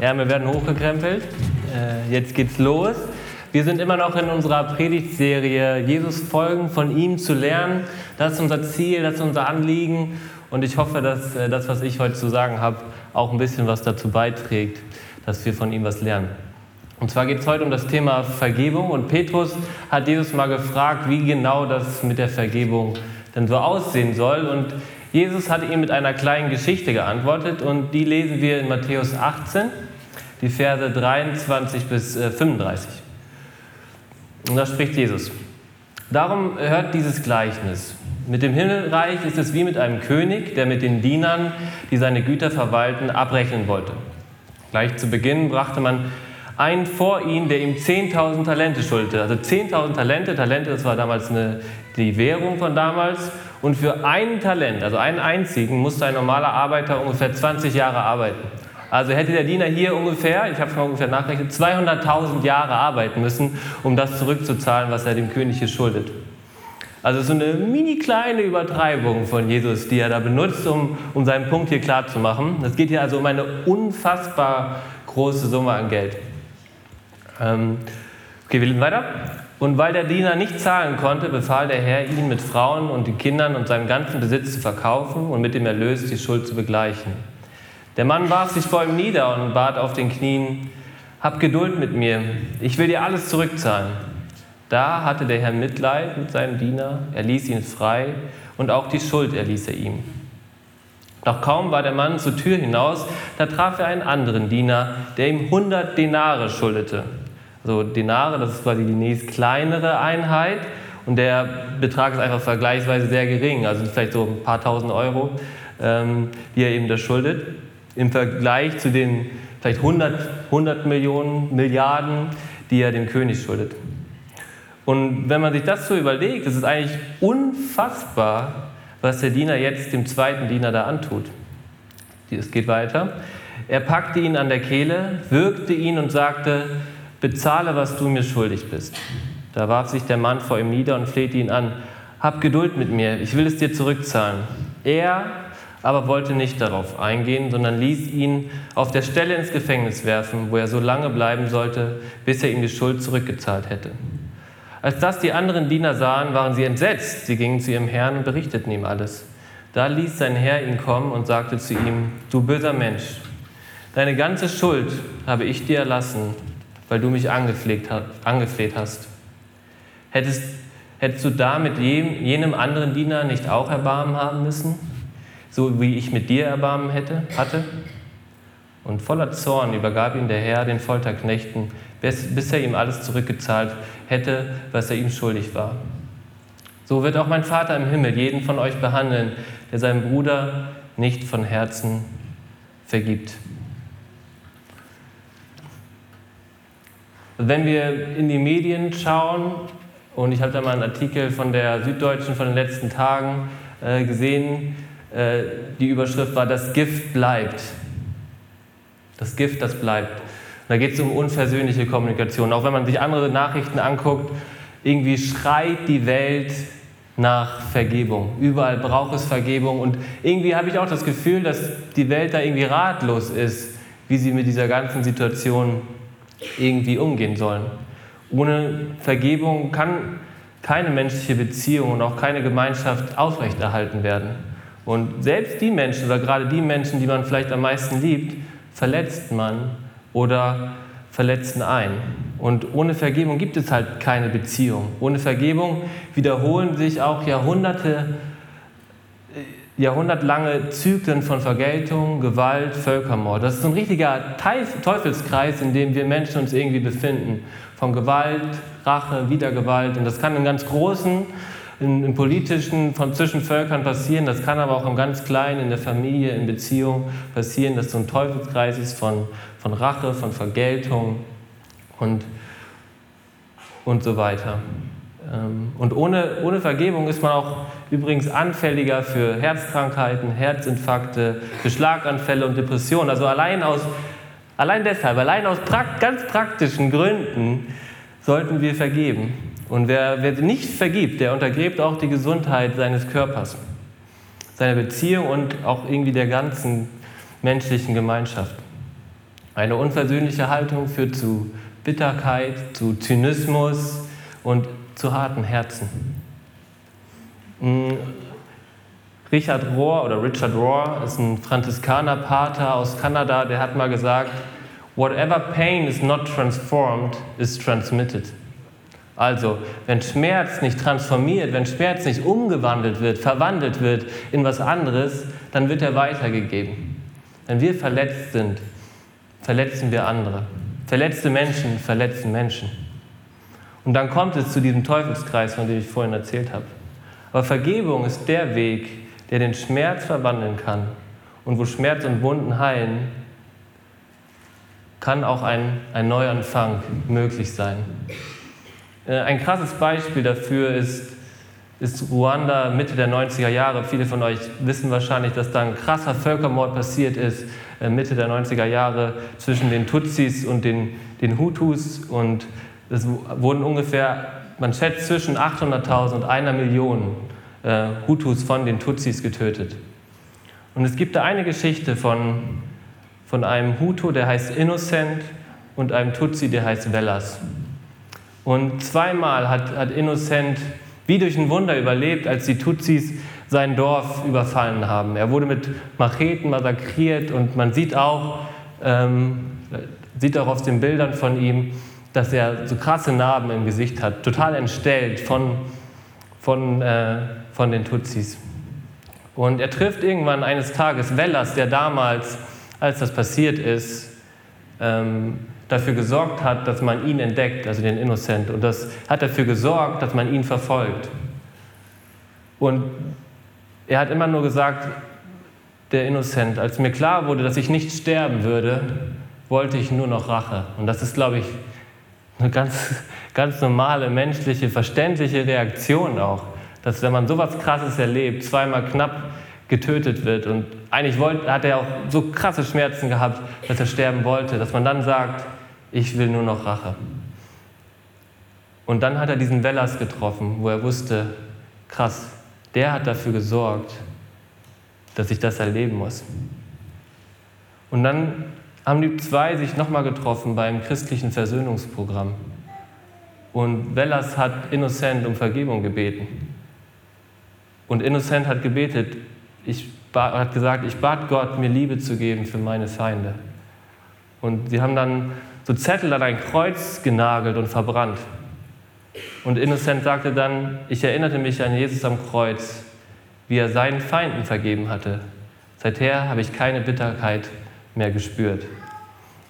Ärmel werden hochgekrempelt. Äh, jetzt geht's los. Wir sind immer noch in unserer Predigtserie Jesus folgen, von ihm zu lernen. Das ist unser Ziel, das ist unser Anliegen. Und ich hoffe, dass äh, das, was ich heute zu sagen habe, auch ein bisschen was dazu beiträgt, dass wir von ihm was lernen. Und zwar geht es heute um das Thema Vergebung. Und Petrus hat Jesus mal gefragt, wie genau das mit der Vergebung denn so aussehen soll. Und Jesus hat ihm mit einer kleinen Geschichte geantwortet und die lesen wir in Matthäus 18, die Verse 23 bis 35. Äh, und da spricht Jesus. Darum hört dieses Gleichnis. Mit dem Himmelreich ist es wie mit einem König, der mit den Dienern, die seine Güter verwalten, abrechnen wollte. Gleich zu Beginn brachte man einen vor ihn, der ihm 10.000 Talente schuldete. Also 10.000 Talente, Talente, das war damals eine, die Währung von damals. Und für einen Talent, also einen einzigen, musste ein normaler Arbeiter ungefähr 20 Jahre arbeiten. Also hätte der Diener hier ungefähr, ich habe es mal ungefähr nachgerechnet, 200.000 Jahre arbeiten müssen, um das zurückzuzahlen, was er dem König hier schuldet. Also so eine mini kleine Übertreibung von Jesus, die er da benutzt, um, um seinen Punkt hier klar zu machen. Es geht hier also um eine unfassbar große Summe an Geld. Ähm, okay, wir lesen weiter. Und weil der Diener nicht zahlen konnte, befahl der Herr ihn mit Frauen und den Kindern und seinem ganzen Besitz zu verkaufen und mit dem Erlös die Schuld zu begleichen. Der Mann warf sich vor ihm nieder und bat auf den Knien, Hab Geduld mit mir, ich will dir alles zurückzahlen. Da hatte der Herr Mitleid mit seinem Diener, er ließ ihn frei und auch die Schuld erließ er ihm. Doch kaum war der Mann zur Tür hinaus, da traf er einen anderen Diener, der ihm hundert Denare schuldete. Also Denare, das ist quasi die nächst kleinere Einheit und der Betrag ist einfach vergleichsweise sehr gering, also vielleicht so ein paar tausend Euro, ähm, die er eben da schuldet, im Vergleich zu den vielleicht 100, 100 Millionen, Milliarden, die er dem König schuldet. Und wenn man sich das so überlegt, ist es eigentlich unfassbar, was der Diener jetzt dem zweiten Diener da antut. Es geht weiter. Er packte ihn an der Kehle, würgte ihn und sagte, bezahle, was du mir schuldig bist. Da warf sich der Mann vor ihm nieder und flehte ihn an, hab Geduld mit mir, ich will es dir zurückzahlen. Er aber wollte nicht darauf eingehen, sondern ließ ihn auf der Stelle ins Gefängnis werfen, wo er so lange bleiben sollte, bis er ihm die Schuld zurückgezahlt hätte. Als das die anderen Diener sahen, waren sie entsetzt. Sie gingen zu ihrem Herrn und berichteten ihm alles. Da ließ sein Herr ihn kommen und sagte zu ihm, du böser Mensch, deine ganze Schuld habe ich dir erlassen, weil du mich angefleht hast. Hättest, hättest du da mit jenem anderen Diener nicht auch Erbarmen haben müssen, so wie ich mit dir Erbarmen hätte, hatte? Und voller Zorn übergab ihn der Herr den Folterknechten, bis, er ihm alles zurückgezahlt hätte, was er ihm schuldig war. So wird auch mein Vater im Himmel jeden von euch behandeln, der seinem Bruder nicht von Herzen vergibt. Wenn wir in die Medien schauen, und ich habe da mal einen Artikel von der Süddeutschen von den letzten Tagen äh, gesehen, die Überschrift war, das Gift bleibt. Das Gift, das bleibt. Da geht es um unversöhnliche Kommunikation. Auch wenn man sich andere Nachrichten anguckt, irgendwie schreit die Welt nach Vergebung. Überall braucht es Vergebung. Und irgendwie habe ich auch das Gefühl, dass die Welt da irgendwie ratlos ist, wie sie mit dieser ganzen Situation irgendwie umgehen sollen. Ohne Vergebung kann keine menschliche Beziehung und auch keine Gemeinschaft aufrechterhalten werden. Und selbst die Menschen oder gerade die Menschen, die man vielleicht am meisten liebt, verletzt man oder verletzen ein. Und ohne Vergebung gibt es halt keine Beziehung. Ohne Vergebung wiederholen sich auch Jahrhunderte, äh, jahrhundertlange Zyklen von Vergeltung, Gewalt, Völkermord. Das ist ein richtiger Teufelskreis, in dem wir Menschen uns irgendwie befinden. Von Gewalt, Rache, Wiedergewalt. Und das kann im ganz Großen, im, Politischen, von zwischen Völkern passieren. Das kann aber auch im ganz Kleinen, in der Familie, in Beziehungen passieren, dass so ein Teufelskreis ist von von Rache, von Vergeltung und, und so weiter. Ähm, und ohne, ohne Vergebung ist man auch übrigens anfälliger für Herzkrankheiten, Herzinfarkte, für Schlaganfälle und Depressionen. Also allein, aus, allein deshalb, allein aus ganz praktischen Gründen sollten wir vergeben. Und wer, wer nicht vergibt, der untergräbt auch die Gesundheit seines Körpers, seiner Beziehung und auch irgendwie der ganzen menschlichen Gemeinschaft. Eine unversöhnliche Haltung führt zu Bitterkeit, zu Zynismus und zu harten Herzen. Hm, Richard Rohr oder Richard Rohr ist ein Franziskanerpater aus Kanada, der hat mal gesagt, Whatever pain is not transformed is transmitted. Also, wenn Schmerz nicht transformiert, wenn Schmerz nicht umgewandelt wird, verwandelt wird in was anderes, dann wird er weitergegeben. Wenn wir verletzt sind, verletzen wir andere. Verletzte Menschen verletzen Menschen. Und dann kommt es zu diesem Teufelskreis, von dem ich vorhin erzählt habe. Aber Vergebung ist der Weg, der den Schmerz verwandeln kann. Und wo Schmerz und Wunden heilen, kann auch ein, ein Neuanfang möglich sein. Äh, ein krasses Beispiel dafür ist, ist Ruanda Mitte der 90er Jahre. Viele von euch wissen wahrscheinlich, dass da ein krasser Völkermord passiert ist, äh, Mitte der 90er Jahre, zwischen den Tutsis und den, den Hutus. Und es wurden ungefähr, man schätzt, zwischen 800.000 und einer Million äh, Hutus von den Tutsis getötet. Und es gibt da eine Geschichte von, von einem Hutu, der heißt Innocent, und einem Tutsi, der heißt Velas. Und zweimal hat, hat Innocent wie durch ein Wunder überlebt, als die Tutsis sein Dorf überfallen haben. Er wurde mit Macheten massakriert und man sieht auch, ähm, sieht auch auf den Bildern von ihm, dass er so krasse Narben im Gesicht hat, total entstellt von, von, äh, von den Tutsis. Und er trifft irgendwann eines Tages Wellas, der damals, als das passiert ist, ähm, dafür gesorgt hat, dass man ihn entdeckt, also den Innocent. Und das hat dafür gesorgt, dass man ihn verfolgt. Und er hat immer nur gesagt, der Innocent, als mir klar wurde, dass ich nicht sterben würde, wollte ich nur noch Rache. Und das ist, glaube ich, eine ganz, ganz normale, menschliche, verständliche Reaktion auch. Dass wenn man sowas Krasses erlebt, zweimal knapp getötet wird und eigentlich wollte, hat er auch so krasse Schmerzen gehabt, dass er sterben wollte, dass man dann sagt, ich will nur noch Rache. Und dann hat er diesen Wellas getroffen, wo er wusste, krass, der hat dafür gesorgt, dass ich das erleben muss. Und dann haben die zwei sich nochmal getroffen beim christlichen Versöhnungsprogramm. Und Wellas hat Innocent um Vergebung gebeten. Und Innocent hat gebetet, ich hat gesagt, ich bat Gott, mir Liebe zu geben für meine Feinde. Und sie haben dann so Zettel an ein Kreuz genagelt und verbrannt. Und Innocent sagte dann, ich erinnerte mich an Jesus am Kreuz, wie er seinen Feinden vergeben hatte. Seither habe ich keine Bitterkeit mehr gespürt.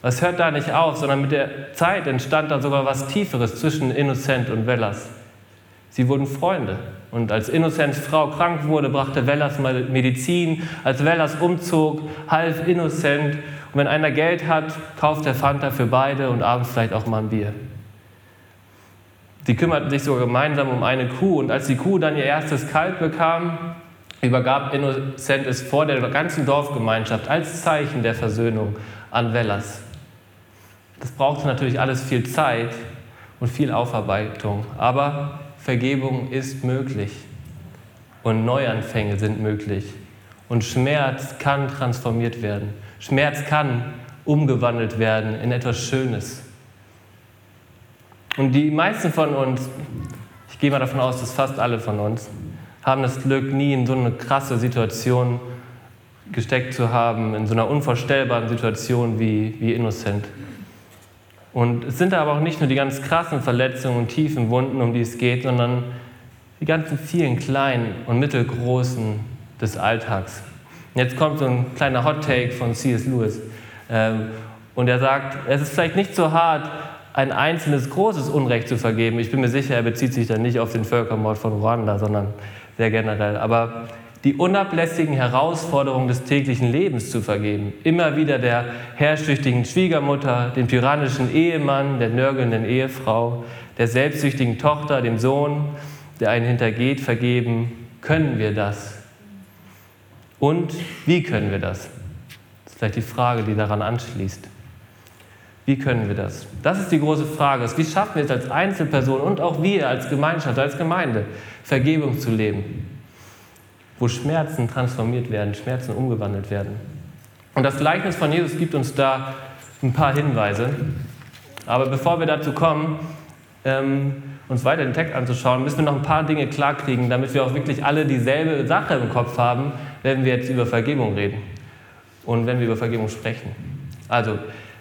Es hört da nicht auf, sondern mit der Zeit entstand da sogar was Tieferes zwischen Innocent und Wellas. Sie wurden Freunde. Und als Innocents Frau krank wurde, brachte Wellas Medizin. Als Wellas umzog, half Innocent und wenn einer Geld hat, kauft er Fanta für beide und abends vielleicht auch mal ein Bier. Sie kümmerten sich sogar gemeinsam um eine Kuh und als die Kuh dann ihr erstes Kalb bekam, übergab Innocent es vor der ganzen Dorfgemeinschaft als Zeichen der Versöhnung an Wellas. Das brauchte natürlich alles viel Zeit und viel Aufarbeitung, aber Vergebung ist möglich und Neuanfänge sind möglich und Schmerz kann transformiert werden. Schmerz kann umgewandelt werden in etwas Schönes. Und die meisten von uns, ich gehe mal davon aus, dass fast alle von uns, haben das Glück, nie in so eine krasse Situation gesteckt zu haben, in so einer unvorstellbaren Situation wie, wie Innocent. Und es sind aber auch nicht nur die ganz krassen Verletzungen und tiefen Wunden, um die es geht, sondern die ganzen vielen kleinen und mittelgroßen des Alltags. Jetzt kommt so ein kleiner Hot Take von C.S. Lewis. Ähm, und er sagt, es ist vielleicht nicht so hart, ein einzelnes großes Unrecht zu vergeben. Ich bin mir sicher, er bezieht sich dann nicht auf den Völkermord von Ruanda, sondern sehr generell. Aber die unablässigen Herausforderungen des täglichen Lebens zu vergeben. Immer wieder der herrschsüchtigen Schwiegermutter, dem tyrannischen Ehemann, der nörgelnden Ehefrau, der selbstsüchtigen Tochter, dem Sohn, der einen hintergeht, vergeben. Können wir das? Und wie können wir das? Das ist vielleicht die Frage, die daran anschließt. Wie können wir das? Das ist die große Frage. Wie schaffen wir es als Einzelperson und auch wir als Gemeinschaft, als Gemeinde, Vergebung zu leben? Wo Schmerzen transformiert werden, Schmerzen umgewandelt werden. Und das Gleichnis von Jesus gibt uns da ein paar Hinweise. Aber bevor wir dazu kommen, ähm, uns weiter den Text anzuschauen, müssen wir noch ein paar Dinge klarkriegen, damit wir auch wirklich alle dieselbe Sache im Kopf haben, wenn wir jetzt über Vergebung reden und wenn wir über Vergebung sprechen. Also,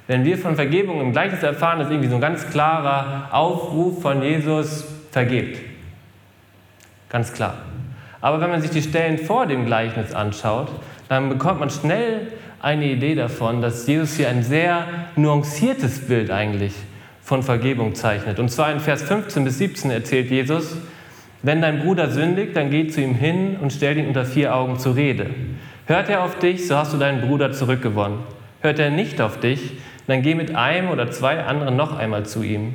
wenn wir von Vergebung im Gleichnis erfahren, ist irgendwie so ein ganz klarer Aufruf von Jesus, vergebt. Ganz klar. Aber wenn man sich die Stellen vor dem Gleichnis anschaut, dann bekommt man schnell eine Idee davon, dass Jesus hier ein sehr nuanciertes Bild eigentlich von Vergebung zeichnet. Und zwar in Vers 15 bis 17 erzählt Jesus, wenn dein Bruder sündigt, dann geh zu ihm hin und stell ihn unter vier Augen zur Rede. Hört er auf dich, so hast du deinen Bruder zurückgewonnen. Hört er nicht auf dich, dann geh mit einem oder zwei anderen noch einmal zu ihm.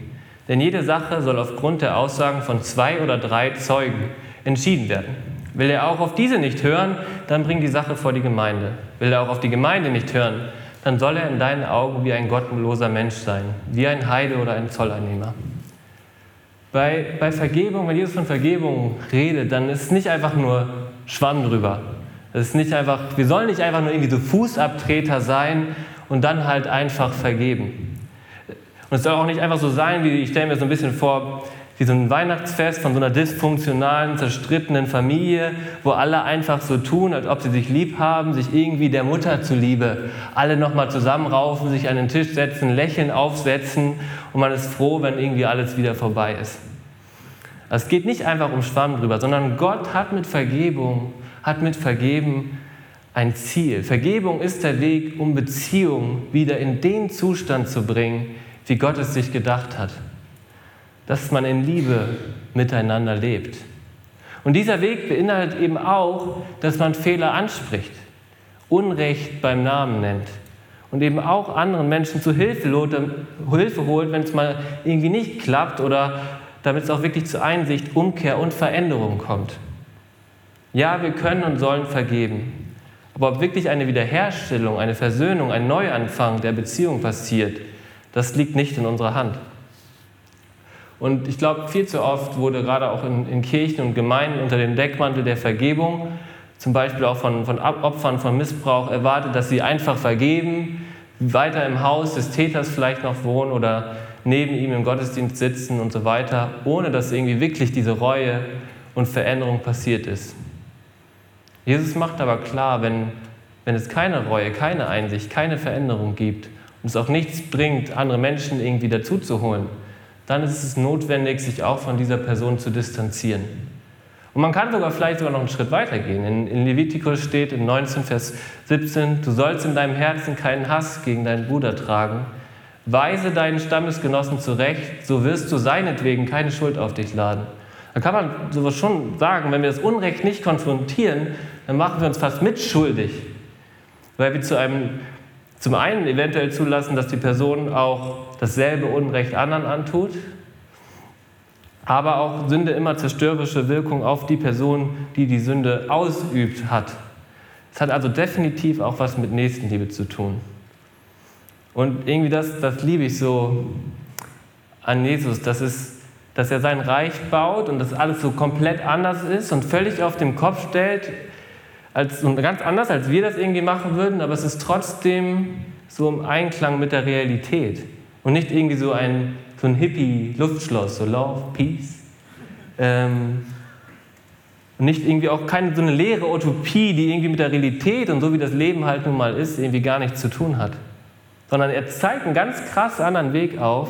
Denn jede Sache soll aufgrund der Aussagen von zwei oder drei Zeugen entschieden werden. Will er auch auf diese nicht hören, dann bring die Sache vor die Gemeinde. Will er auch auf die Gemeinde nicht hören, dann soll er in deinen Augen wie ein gottloser Mensch sein, wie ein Heide oder ein Zolleinnehmer. Bei, bei Vergebung, wenn Jesus von Vergebung redet, dann ist es nicht einfach nur Schwamm drüber. Es ist nicht einfach, wir sollen nicht einfach nur irgendwie so Fußabtreter sein und dann halt einfach vergeben. Und es soll auch nicht einfach so sein, wie ich stelle mir so ein bisschen vor, wie so ein Weihnachtsfest von so einer dysfunktionalen, zerstrittenen Familie, wo alle einfach so tun, als ob sie sich lieb haben, sich irgendwie der Mutter zuliebe, alle nochmal zusammenraufen, sich an den Tisch setzen, lächeln aufsetzen und man ist froh, wenn irgendwie alles wieder vorbei ist. Es geht nicht einfach um Schwamm drüber, sondern Gott hat mit Vergebung, hat mit Vergeben ein Ziel. Vergebung ist der Weg, um Beziehungen wieder in den Zustand zu bringen, wie Gott es sich gedacht hat dass man in Liebe miteinander lebt. Und dieser Weg beinhaltet eben auch, dass man Fehler anspricht, Unrecht beim Namen nennt und eben auch anderen Menschen zu Hilfe, Hilfe holt, wenn es mal irgendwie nicht klappt oder damit es auch wirklich zu Einsicht, Umkehr und Veränderung kommt. Ja, wir können und sollen vergeben. Aber ob wirklich eine Wiederherstellung, eine Versöhnung, ein Neuanfang der Beziehung passiert, das liegt nicht in unserer Hand. Und ich glaube, viel zu oft wurde gerade auch in, in, Kirchen und Gemeinden unter dem Deckmantel der Vergebung, zum Beispiel auch von, von Opfern von Missbrauch, erwartet, dass sie einfach vergeben, weiter im Haus des Täters vielleicht noch wohnen oder neben ihm im Gottesdienst sitzen und so weiter, ohne dass irgendwie wirklich diese Reue und Veränderung passiert ist. Jesus macht aber klar, wenn, wenn es keine Reue, keine Einsicht, keine Veränderung gibt und es auch nichts bringt, andere Menschen irgendwie dazuzuholen, dann ist es notwendig, sich auch von dieser Person zu distanzieren. Und man kann sogar vielleicht sogar noch einen Schritt weiter gehen. In, in Levitikus steht in 19, Vers 17, du sollst in deinem Herzen keinen Hass gegen deinen Bruder tragen. Weise deinen Stammesgenossen zurecht, so wirst du seinetwegen keine Schuld auf dich laden. Da kann man sowas schon sagen, wenn wir das Unrecht nicht konfrontieren, dann machen wir uns fast mitschuldig, weil wir zu einem zum einen eventuell zulassen, dass die Person auch dasselbe Unrecht anderen antut, aber auch Sünde immer zerstörerische Wirkung auf die Person, die die Sünde ausübt, hat. Es hat also definitiv auch was mit Nächstenliebe zu tun. Und irgendwie das, das liebe ich so an Jesus, das ist, dass er sein Reich baut und dass alles so komplett anders ist und völlig auf den Kopf stellt, als, ganz anders, als wir das irgendwie machen würden, aber es ist trotzdem so im Einklang mit der Realität und nicht irgendwie so ein, so ein Hippie-Luftschloss, so Love, Peace. Ähm, und nicht irgendwie auch keine so eine leere Utopie, die irgendwie mit der Realität und so wie das Leben halt nun mal ist, irgendwie gar nichts zu tun hat. Sondern er zeigt einen ganz krass anderen Weg auf,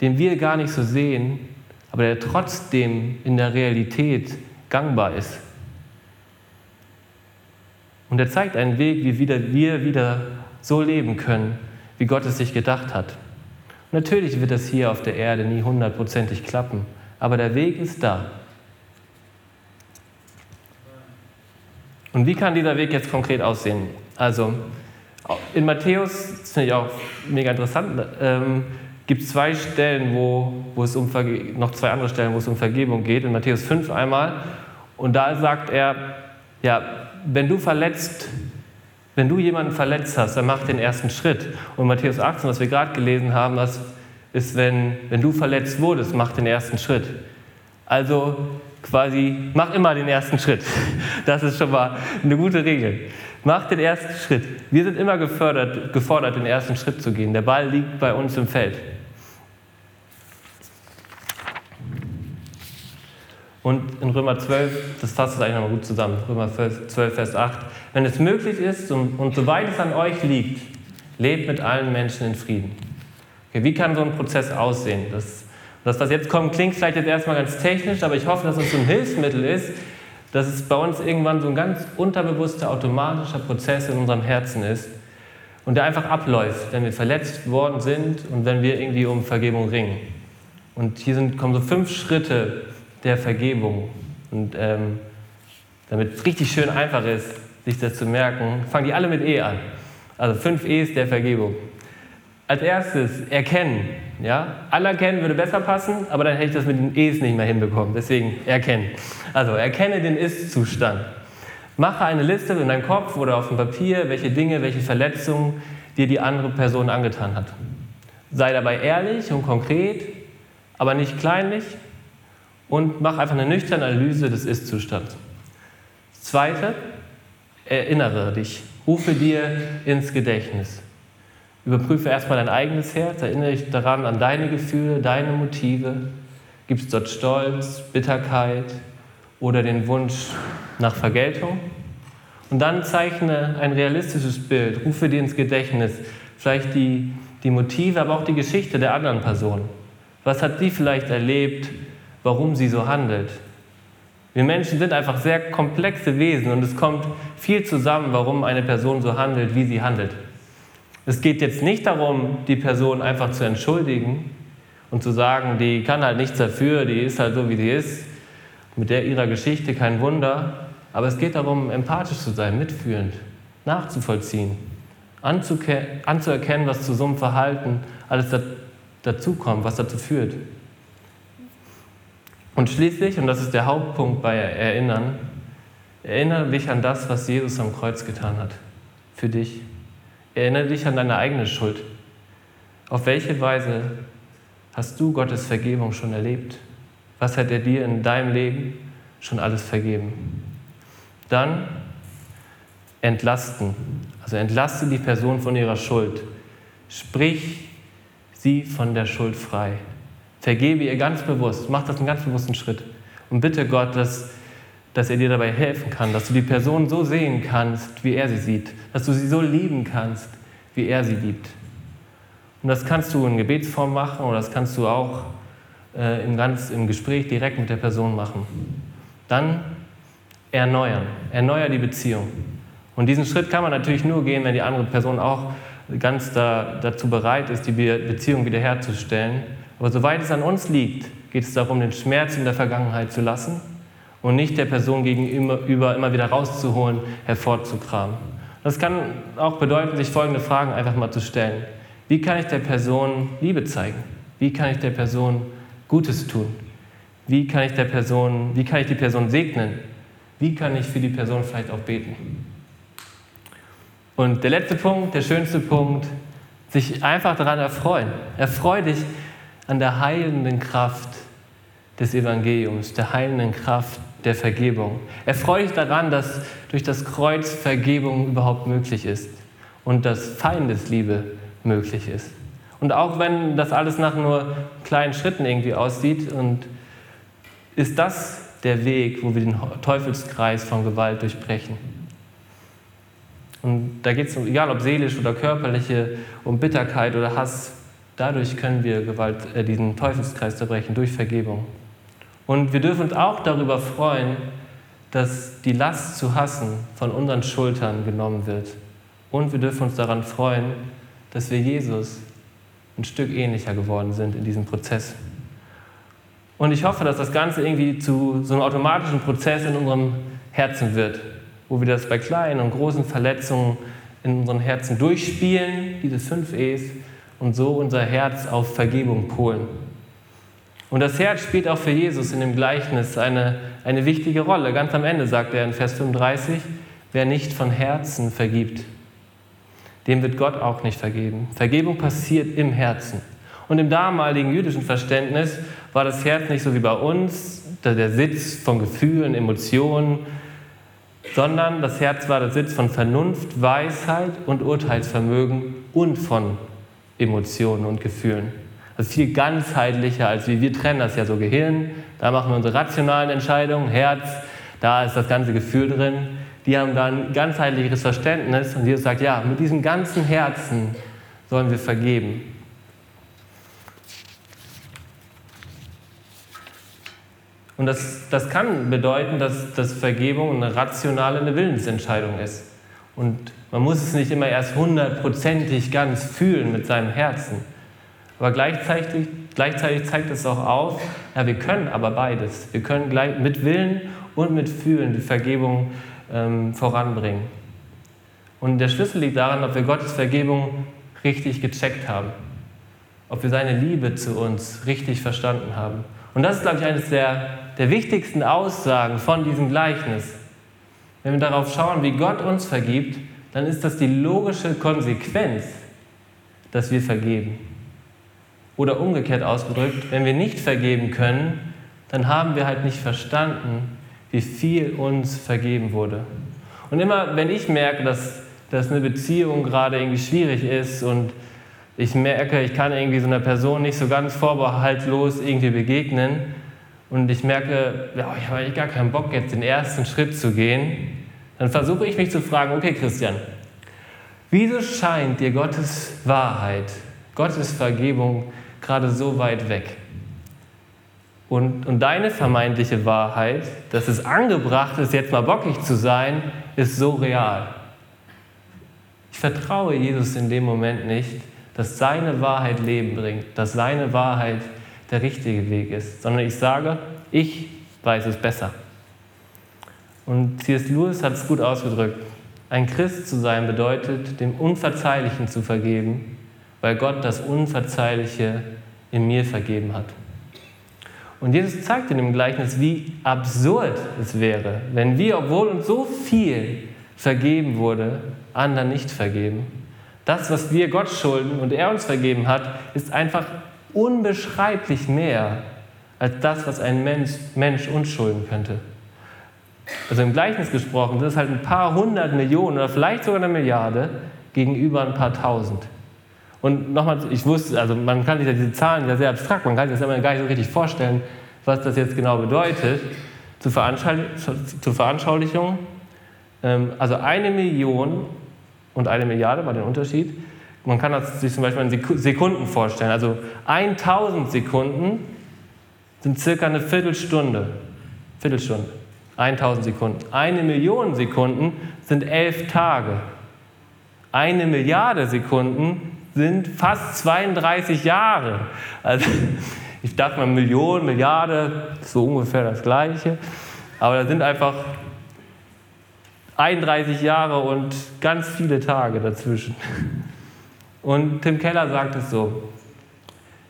den wir gar nicht so sehen, aber der trotzdem in der Realität gangbar ist. Und er zeigt einen Weg, wie wieder, wir wieder so leben können, wie Gott es sich gedacht hat. Natürlich wird das hier auf der Erde nie hundertprozentig klappen, aber der Weg ist da. Und wie kann dieser Weg jetzt konkret aussehen? Also in Matthäus, das finde ich auch mega interessant, ähm, gibt es zwei Stellen, wo, wo es um noch zwei andere Stellen, wo es um Vergebung geht. In Matthäus 5 einmal. Und da sagt er, ja, wenn du verletzt, wenn du jemanden verletzt hast, dann mach den ersten Schritt. Und Matthäus 18, was wir gerade gelesen haben, das ist, wenn, wenn du verletzt wurdest, mach den ersten Schritt. Also quasi, mach immer den ersten Schritt. Das ist schon mal eine gute Regel. Mach den ersten Schritt. Wir sind immer gefördert, gefordert, den ersten Schritt zu gehen. Der Ball liegt bei uns im Feld. Und in Römer 12, das fasst es eigentlich nochmal gut zusammen, Römer 12, Vers 8, wenn es möglich ist und, soweit es an euch liegt, lebt mit allen Menschen in Frieden. Okay, wie kann so ein Prozess aussehen? Das, das, jetzt kommt, klingt vielleicht jetzt erstmal ganz technisch, aber ich hoffe, dass es so ein Hilfsmittel ist, dass es bei uns irgendwann so ein ganz unterbewusster, automatischer Prozess in unserem Herzen ist und der einfach abläuft, wenn wir verletzt worden sind und wenn wir irgendwie um Vergebung ringen. Und hier sind, kommen so fünf Schritte der Vergebung. Und ähm, damit es richtig schön einfach ist, sich das zu merken, fangen die alle mit E an. Also fünf E's der Vergebung. Als erstes erkennen. Ja? Anerkennen würde besser passen, aber dann hätte ich das mit den E's nicht mehr hinbekommen. Deswegen erkennen. Also erkenne den Ist-Zustand. Mache eine Liste in deinem Kopf oder auf dem Papier, welche Dinge, welche Verletzungen dir die andere Person angetan hat. Sei dabei ehrlich und konkret, aber nicht kleinlich und mach einfach eine nüchterne Analyse des Ist-Zustands. Zweite, erinnere dich, rufe dir ins Gedächtnis. Überprüfe erstmal dein eigenes Herz, erinnere dich daran an deine Gefühle, deine Motive. Gibt es dort Stolz, Bitterkeit oder den Wunsch nach Vergeltung? Und dann zeichne ein realistisches Bild, rufe dir ins Gedächtnis vielleicht die, die Motive, aber auch die Geschichte der anderen Person. Was hat sie vielleicht erlebt, warum sie so handelt? Wir Menschen sind einfach sehr komplexe Wesen und es kommt viel zusammen, warum eine Person so handelt, wie sie handelt. Es geht jetzt nicht darum, die Person einfach zu entschuldigen und zu sagen, die kann halt nichts dafür, die ist halt so, wie sie ist, mit der ihrer Geschichte kein Wunder. Aber es geht darum, empathisch zu sein, mitfühlend, nachzuvollziehen, anzuerkennen, was zu so einem Verhalten alles dazukommt, was dazu führt. Und schließlich, und das ist der Hauptpunkt bei Erinnern, erinnere dich an das, was Jesus am Kreuz getan hat. Für dich. Erinnere dich an deine eigene Schuld. Auf welche Weise hast du Gottes Vergebung schon erlebt? Was hat er dir in deinem Leben schon alles vergeben? Dann entlasten. Also entlaste die Person von ihrer Schuld. Sprich sie von der Schuld frei. Vergebe ihr ganz bewusst. Mach das einen ganz bewussten Schritt. Und bitte Gott, dass dass er dir dabei helfen kann, dass du die Person so sehen kannst, wie er sie sieht, dass du sie so lieben kannst, wie er sie liebt. Und das kannst du in Gebetsform machen oder das kannst du auch äh, im, ganz, im Gespräch direkt mit der Person machen. Dann erneuern, erneuer die Beziehung. Und diesen Schritt kann man natürlich nur gehen, wenn die andere Person auch ganz da, dazu bereit ist, die Beziehung wiederherzustellen. Aber soweit es an uns liegt, geht es darum, den Schmerz in der Vergangenheit zu lassen und nicht der Person gegenüber immer wieder rauszuholen, hervorzukramen. Das kann auch bedeuten, sich folgende Fragen einfach mal zu stellen. Wie kann ich der Person Liebe zeigen? Wie kann ich der Person Gutes tun? Wie kann ich der Person, wie kann ich die Person segnen? Wie kann ich für die Person vielleicht auch beten? Und der letzte Punkt, der schönste Punkt, sich einfach daran erfreuen. Erfreu dich an der heilenden Kraft des Evangeliums, der heilenden Kraft der Vergebung. Erfreue dich daran, dass durch das Kreuz Vergebung überhaupt möglich ist und dass Feindesliebe möglich ist. Und auch wenn das alles nach nur kleinen Schritten irgendwie aussieht, und ist das der Weg, wo wir den Teufelskreis von Gewalt durchbrechen. Und da geht es, egal ob seelisch oder körperliche, um Bitterkeit oder Hass, dadurch können wir Gewalt, äh, diesen Teufelskreis zerbrechen, durch Vergebung. Und wir dürfen uns auch darüber freuen, dass die Last zu hassen von unseren Schultern genommen wird. Und wir dürfen uns daran freuen, dass wir Jesus ein Stück ähnlicher geworden sind in diesem Prozess. Und ich hoffe, dass das Ganze irgendwie zu so einem automatischen Prozess in unserem Herzen wird, wo wir das bei kleinen und großen Verletzungen in unseren Herzen durchspielen, diese fünf E's, und so unser Herz auf Vergebung polen. Und das Herz spielt auch für Jesus in dem Gleichnis eine, eine wichtige Rolle. Ganz am Ende sagt er in Vers 35, wer nicht von Herzen vergibt, dem wird Gott auch nicht vergeben. Vergebung passiert im Herzen. Und im damaligen jüdischen Verständnis war das Herz nicht so wie bei uns, der Sitz von Gefühlen, Emotionen, sondern das Herz war der Sitz von Vernunft, Weisheit und Urteilsvermögen und von Emotionen und Gefühlen. Das ist viel ganzheitlicher, als wie wir trennen das ja so Gehirn, da machen wir unsere rationalen Entscheidungen, Herz, da ist das ganze Gefühl drin. Die haben dann ein ganzheitliches Verständnis und Jesus sagt, ja, mit diesem ganzen Herzen sollen wir vergeben. Und das, das kann bedeuten, dass, dass Vergebung eine rationale eine Willensentscheidung ist. Und man muss es nicht immer erst hundertprozentig ganz fühlen mit seinem Herzen. Aber gleichzeitig, gleichzeitig zeigt es auch auf, ja, wir können aber beides. Wir können gleich mit Willen und mit Fühlen die Vergebung ähm, voranbringen. Und der Schlüssel liegt daran, ob wir Gottes Vergebung richtig gecheckt haben. Ob wir seine Liebe zu uns richtig verstanden haben. Und das ist, glaube ich, eines der der wichtigsten Aussagen von diesem Gleichnis. Wenn wir darauf schauen, wie Gott uns vergibt, dann ist das die logische Konsequenz, dass wir vergeben. Oder umgekehrt ausgedrückt, wenn wir nicht vergeben können, dann haben wir halt nicht verstanden, wie viel uns vergeben wurde. Und immer, wenn ich merke, dass, dass eine Beziehung gerade irgendwie schwierig ist und ich merke, ich kann irgendwie so einer Person nicht so ganz vorbehaltlos irgendwie begegnen, und ich merke, ja, ich habe eigentlich gar keinen Bock, jetzt den ersten Schritt zu gehen, dann versuche ich mich zu fragen, okay Christian, wieso scheint dir Gottes Wahrheit, Gottes Vergebung gerade so weit weg? Und, und deine vermeintliche Wahrheit, dass es angebracht ist, jetzt mal bockig zu sein, ist so real. Ich vertraue Jesus in dem Moment nicht, dass seine Wahrheit Leben bringt, dass seine Wahrheit der richtige Weg ist, sondern ich sage, ich weiß es besser. Und C.S. Lewis hat es gut ausgedrückt. Ein Christ zu sein bedeutet, dem Unverzeihlichen zu vergeben, weil Gott das Unverzeihliche in mir vergeben hat. Und Jesus zeigt in dem Gleichnis, wie absurd es wäre, wenn wir, obwohl uns so viel vergeben wurde, anderen nicht vergeben. Das, was wir Gott schulden und er uns vergeben hat, ist einfach unbeschreiblich mehr als das, was ein Mensch, Mensch uns schulden könnte. Also im Gleichnis gesprochen, das ist halt ein paar hundert Millionen oder vielleicht sogar eine Milliarde gegenüber ein paar tausend. Und nochmal, ich wusste, also man kann sich ja diese Zahlen ja sehr abstrakt, man kann sich das immer gar nicht so richtig vorstellen, was das jetzt genau bedeutet. Zur, zur Veranschaulichung, ähm, also eine Million und eine Milliarde war der Unterschied, man kann das sich zum Beispiel in Sekunden vorstellen. Also 1000 Sekunden sind circa eine Viertelstunde. Viertelstunde. 1000 Sekunden. Eine Million Sekunden sind elf Tage. Eine Milliarde Sekunden sind fast 32 Jahre. Also ich dachte mal Million, Milliarde, so ungefähr das Gleiche. Aber da sind einfach 31 Jahre und ganz viele Tage dazwischen. Und Tim Keller sagt es so,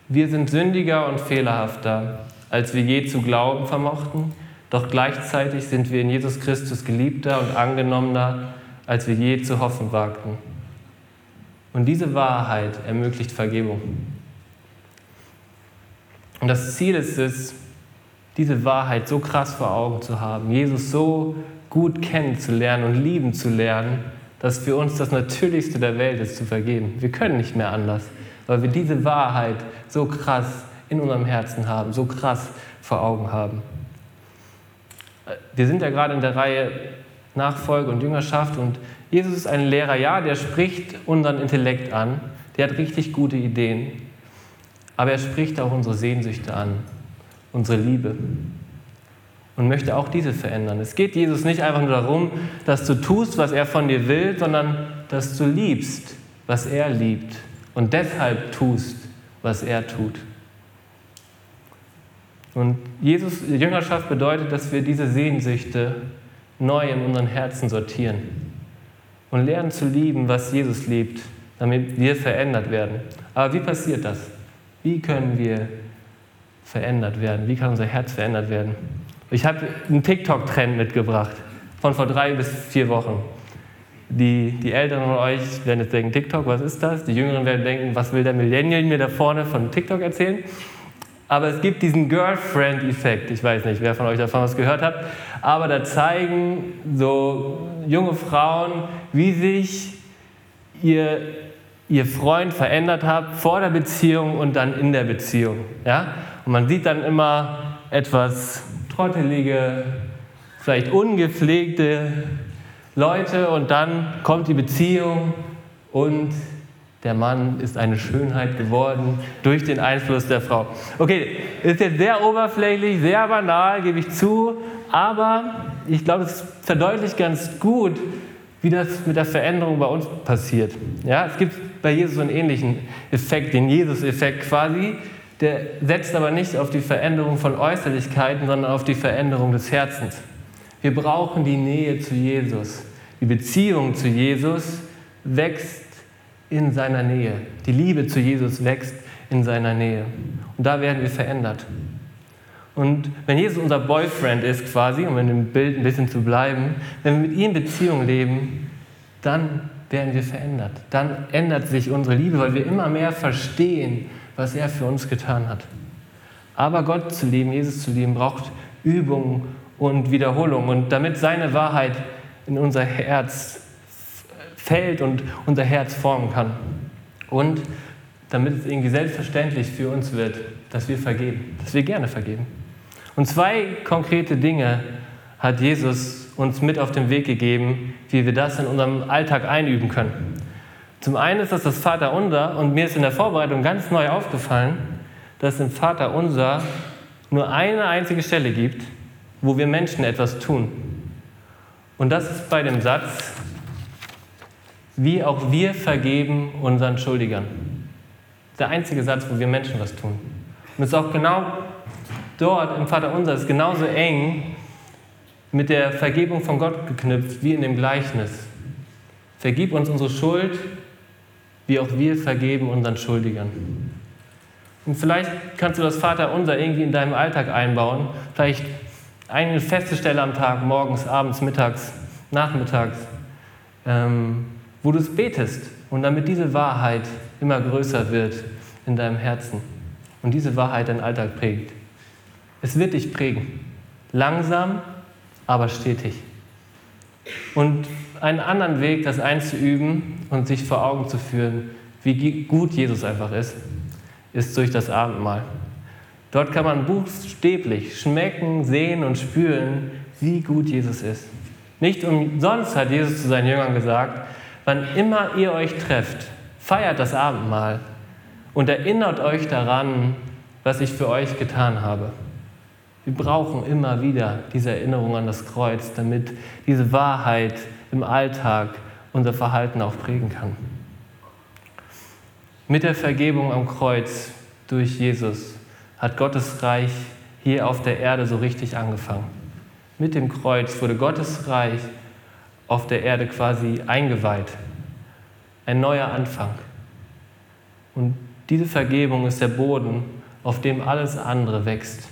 wir sind sündiger und fehlerhafter, als wir je zu glauben vermochten, doch gleichzeitig sind wir in Jesus Christus geliebter und angenommener, als wir je zu hoffen wagten. Und diese Wahrheit ermöglicht Vergebung. Und das Ziel ist es, diese Wahrheit so krass vor Augen zu haben, Jesus so gut kennenzulernen und lieben zu lernen, dass für uns das Natürlichste der Welt ist, zu vergeben. Wir können nicht mehr anders, weil wir diese Wahrheit so krass in unserem Herzen haben, so krass vor Augen haben. Wir sind ja gerade in der Reihe Nachfolge und Jüngerschaft und Jesus ist ein Lehrer, ja, der spricht unseren Intellekt an, der hat richtig gute Ideen, aber er spricht auch unsere Sehnsüchte an, unsere Liebe und möchte auch diese verändern. Es geht Jesus nicht einfach nur darum, dass du tust, was er von dir will, sondern dass du liebst, was er liebt und deshalb tust, was er tut. Und Jesus Jüngerschaft bedeutet, dass wir diese Sehnsüchte neu in unseren Herzen sortieren und lernen zu lieben, was Jesus liebt, damit wir verändert werden. Aber wie passiert das? Wie können wir verändert werden? Wie kann unser Herz verändert werden? Ich habe einen TikTok-Trend mitgebracht von vor drei bis vier Wochen. Die, die Älteren von euch werden jetzt denken, TikTok, was ist das? Die Jüngeren werden denken, was will der Millennial mir da vorne von TikTok erzählen? Aber es gibt diesen Girlfriend-Effekt. Ich weiß nicht, wer von euch davon was gehört hat. Aber da zeigen so junge Frauen, wie sich ihr, ihr Freund verändert hat vor der Beziehung und dann in der Beziehung. Ja? Und man sieht dann immer etwas trottelige, vielleicht ungepflegte Leute und dann kommt die Beziehung und der Mann ist eine Schönheit geworden durch den Einfluss der Frau. Okay, ist jetzt sehr oberflächlich, sehr banal, gebe ich zu, aber ich glaube, es verdeutlicht ganz gut, wie das mit der Veränderung bei uns passiert. Ja, es gibt bei Jesus einen ähnlichen Effekt, den Jesus-Effekt quasi. Der setzt aber nicht auf die Veränderung von Äußerlichkeiten, sondern auf die Veränderung des Herzens. Wir brauchen die Nähe zu Jesus. Die Beziehung zu Jesus wächst in seiner Nähe. Die Liebe zu Jesus wächst in seiner Nähe. Und da werden wir verändert. Und wenn Jesus unser Boyfriend ist quasi, um in dem Bild ein bisschen zu bleiben, wenn wir mit ihm Beziehung leben, dann werden wir verändert. Dann ändert sich unsere Liebe, weil wir immer mehr verstehen, was er für uns getan hat. Aber Gott zu lieben, Jesus zu lieben, braucht Übung und Wiederholung. Und damit seine Wahrheit in unser Herz fällt und unser Herz formen kann. Und damit es irgendwie selbstverständlich für uns wird, dass wir vergeben, dass wir gerne vergeben. Und zwei konkrete Dinge hat Jesus uns mit auf den Weg gegeben, wie wir das in unserem Alltag einüben können. Zum einen ist das das Vaterunser und mir ist in der Vorbereitung ganz neu aufgefallen, dass es im Vaterunser nur eine einzige Stelle gibt, wo wir Menschen etwas tun. Und das ist bei dem Satz, wie auch wir vergeben unseren Schuldigern. Der einzige Satz, wo wir Menschen was tun. Und es ist auch genau dort im Vater unser, ist genauso eng mit der Vergebung von Gott geknüpft wie in dem Gleichnis. Vergib uns unsere Schuld, wie auch wir vergeben unseren Schuldigern. Und vielleicht kannst du das Vater unser irgendwie in deinem Alltag einbauen. Vielleicht eine feste Stelle am Tag, morgens, abends, mittags, nachmittags. Ähm, wo du es betest und damit diese Wahrheit immer größer wird in deinem Herzen und diese Wahrheit deinen Alltag prägt. Es wird dich prägen. Langsam, aber stetig. Und einen anderen Weg, das einzuüben und sich vor Augen zu führen, wie gut Jesus einfach ist, ist durch das Abendmahl. Dort kann man buchstäblich schmecken, sehen und spüren, wie gut Jesus ist. Nicht umsonst hat Jesus zu seinen Jüngern gesagt, wann immer ihr euch trefft, feiert das Abendmahl und erinnert euch daran, was ich für euch getan habe. Wir brauchen immer wieder diese Erinnerung an das Kreuz, damit diese Wahrheit im Alltag unser Verhalten auch prägen kann. Mit der Vergebung am Kreuz durch Jesus hat Gottes Reich hier auf der Erde so richtig angefangen. Mit dem Kreuz wurde Gottes Reich auf der Erde quasi eingeweiht. Ein neuer Anfang. Und diese Vergebung ist der Boden, auf dem alles andere wächst.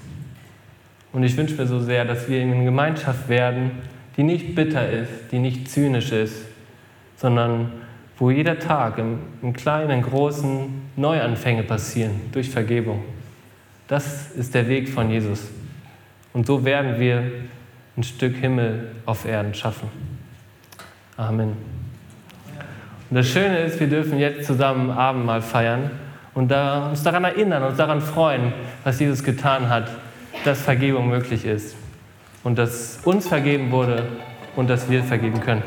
Und ich wünsche mir so sehr, dass wir in eine Gemeinschaft werden, die nicht bitter ist, die nicht zynisch ist, sondern wo jeder Tag im, im kleinen, großen Neuanfänge passieren durch Vergebung. Das ist der Weg von Jesus. Und so werden wir ein Stück Himmel auf Erden schaffen. Amen. Und das Schöne ist, wir dürfen jetzt zusammen Abendmahl feiern und da, uns daran erinnern, uns daran freuen, was Jesus getan hat, dass Vergebung möglich ist und dass uns vergeben wurde und dass wir vergeben können.